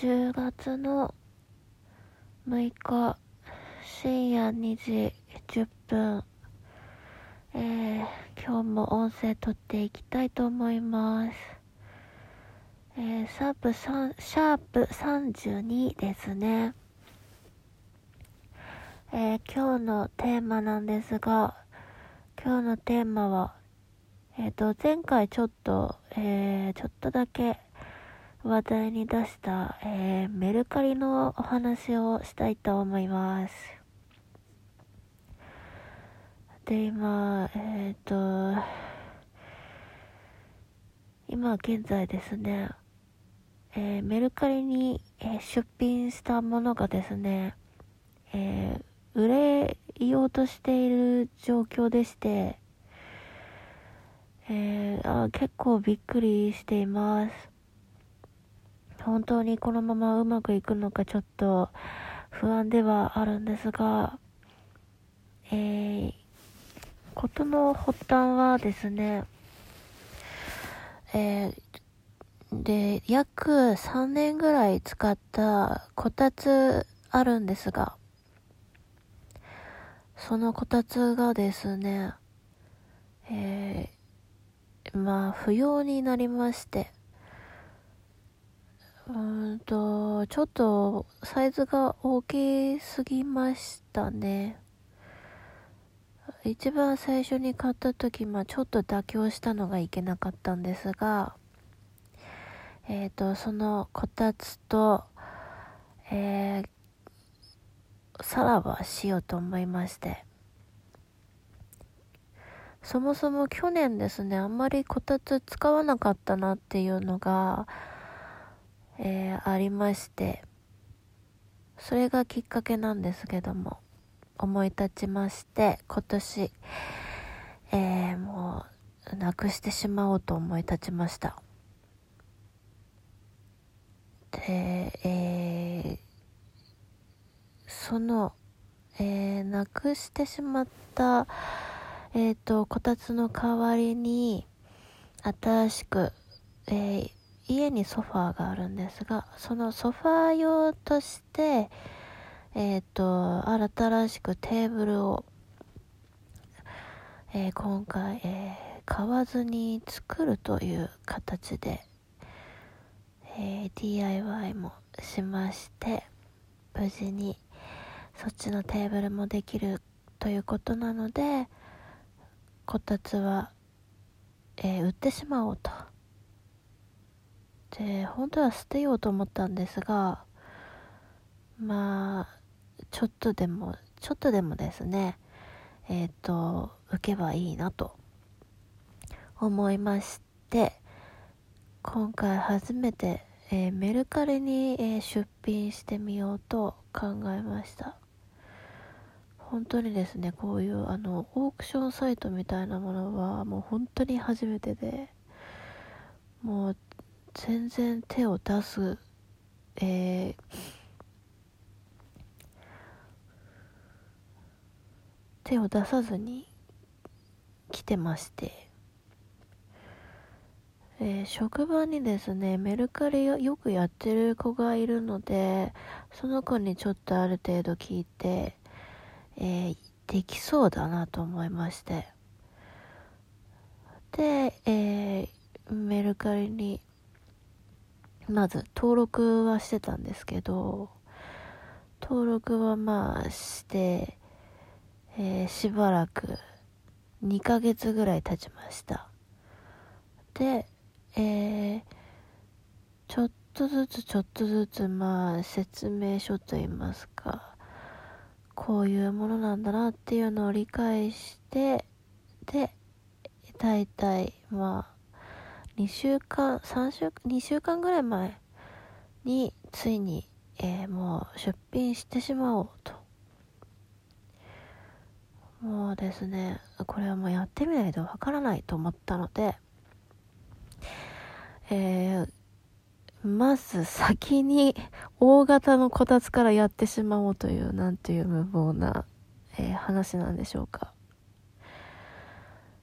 10月の6日深夜2時10分、えー、今日も音声撮っていきたいと思います。えー、シャープ3、シャープ32ですね。えー、今日のテーマなんですが、今日のテーマは、えっ、と、前回ちょっと、えちょっとだけ話題に出した、えー、メルカリのお話をしたいと思います。で、今、えっ、ー、と、今現在ですね、えー、メルカリに、え出品したものがですね、え売れようとしている状況でして、えあ結構びっくりしています。本当にこのままうまくいくのかちょっと不安ではあるんですが、えー、ことの発端はですね、えー、で、約3年ぐらい使ったこたつあるんですが、そのこたつがですね、えー、まあ、不要になりまして、うんと、ちょっとサイズが大きすぎましたね。一番最初に買った時、まあちょっと妥協したのがいけなかったんですが、えっ、ー、と、そのこたつと、えー、さらばしようと思いまして。そもそも去年ですね、あんまりこたつ使わなかったなっていうのが、えー、ありまして、それがきっかけなんですけども、思い立ちまして、今年、えー、もう、なくしてしまおうと思い立ちました。で、えー、その、えー、なくしてしまった、えっ、ー、と、こたつの代わりに、新しく、えー、家にソファーがあるんですが、そのソファー用として、えっ、ー、と、新しくテーブルを、えー、今回、えー、買わずに作るという形で、え DIY もしまして、無事にそっちのテーブルもできるということなので、こたつは、え売ってしまおうと。で、本当は捨てようと思ったんですが、まあ、ちょっとでも、ちょっとでもですね、えっ、ー、と、浮けばいいなと思いまして、今回初めて、えー、メルカリに、えー、出品してみようと考えました。本当にですね、こういうあの、オークションサイトみたいなものはもう本当に初めてで、もう全然手を出す、えー、手を出さずに来てまして、えー、職場にですね、メルカリよくやってる子がいるので、その子にちょっとある程度聞いて、えー、できそうだなと思いまして。で、えー、メルカリにまず登録はしてたんですけど、登録はまあして、えー、しばらく2ヶ月ぐらい経ちました。で、えー、ちょっとずつちょっとずつまあ説明書といいますか、こういうものなんだなっていうのを理解して、で、大体まあ2週間、3週、2週間ぐらい前に、ついに、えー、もう出品してしまおうと。もうですね、これはもうやってみないとわからないと思ったので、えー、まず先に大型のこたつからやってしまおうという、なんていう無謀な、えー、話なんでしょうか。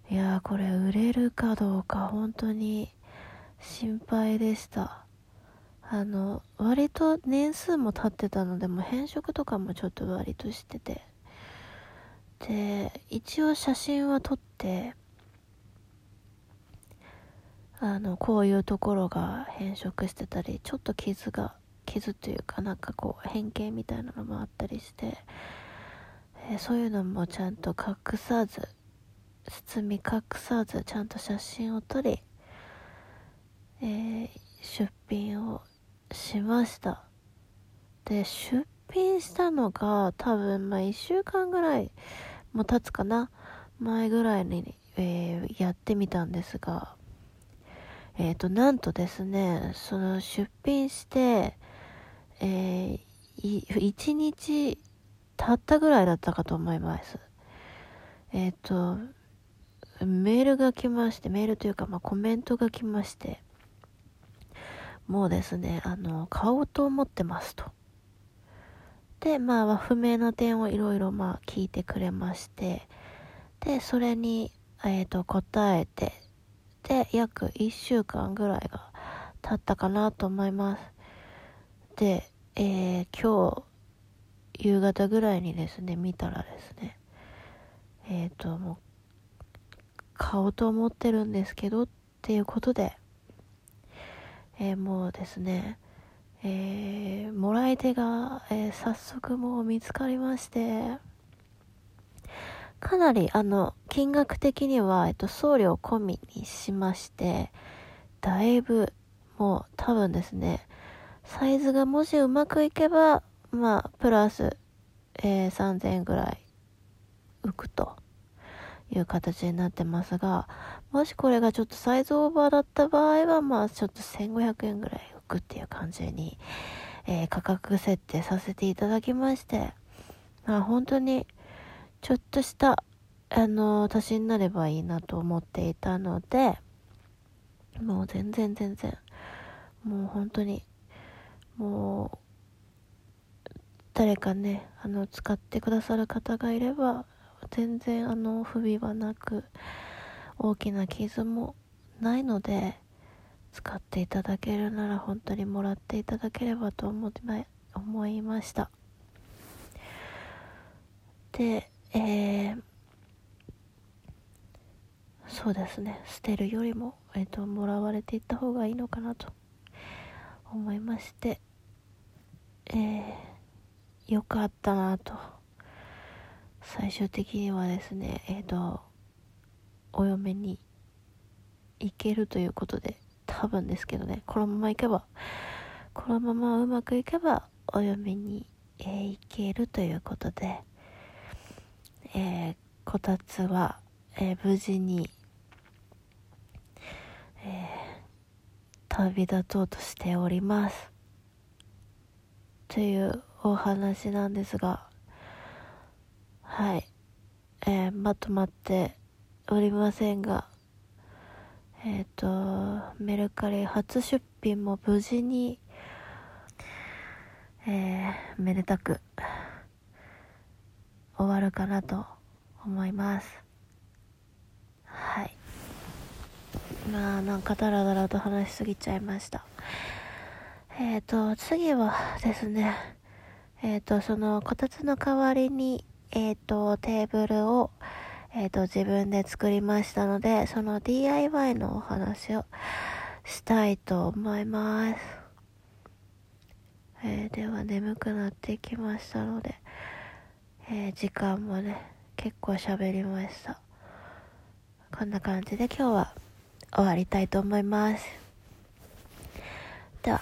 いやこれ売れるかどうか本当に心配でした。あの割と年数も経ってたのでも変色とかもちょっと割としててで一応写真は撮ってあのこういうところが変色してたりちょっと傷が傷というかなんかこう変形みたいなのもあったりして、え、そういうのもちゃんと隠さず包み隠さずちゃんと写真を撮り、えー、出品をしました。で出品したのが多分まあ1週間ぐらいも経つかな。前ぐらいに、えー、やってみたんですがえっ、ー、となんとですねその出品してえー、1日経ったぐらいだったかと思います。えっ、ー、とメールが来ましてメールというかまあコメントが来ましてもうですね、あの、買おうと思ってますと。で、まあ、不明な点をいろいろまあ聞いてくれまして、で、それに、えっ、ー、と、答えて、で、約1週間ぐらいが経ったかなと思います。で、えー、今日、夕方ぐらいにですね、見たらですね、えっ、ー、と、もう、買おうと思ってるんですけど、っていうことで、えー、もうですね、えー、もらい手が、えー、早速もう見つかりまして、かなり、あの、金額的には、えっと、送料込みにしまして、だいぶ、もう多分ですね、サイズがもしうまくいけば、まあ、プラス、えー、3000円ぐらい浮くと。いう形になってますが、もしこれがちょっとサイズオーバーだった場合は、まあちょっと1500円ぐらい浮くっていう感じに、えー、価格設定させていただきまして、まあ本当にちょっとした、あのー、足しになればいいなと思っていたので、もう全然全然、もう本当に、もう、誰かね、あの、使ってくださる方がいれば、全然あの不備はなく大きな傷もないので使っていただけるなら本当にもらっていただければと思思いました。でえー、そうですね。捨てるよりも、えーともらわれていった方がいいのかなと思いましてえー、よかったなと最終的にはですねえっ、ー、とお嫁に行けるということで多分ですけどねこのまま行けばこのままうまくいけばお嫁に、えー、行けるということで、えー、こたつは、えー、無事に、え旅立とうとしております。というお話なんですがはい、えー、まとまっておりませんが、えっ、ー、と、メルカリ初出品も無事に、えー、めでたく終わるかなと思います。はい。まあ、なんかダラダラと話しすぎちゃいました。えっ、ー、と、次はですね、えっ、ー、と、その、こたつの代わりに、えっ、ー、と、テーブルを、えっ、ー、と、自分で作りましたので、その DIY のお話をしたいと思います。えー、では眠くなってきましたので、え時間もね、結構喋りました。こんな感じで今日は終わりたいと思います。では、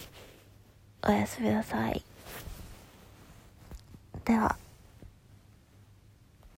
おやすみなさい。では。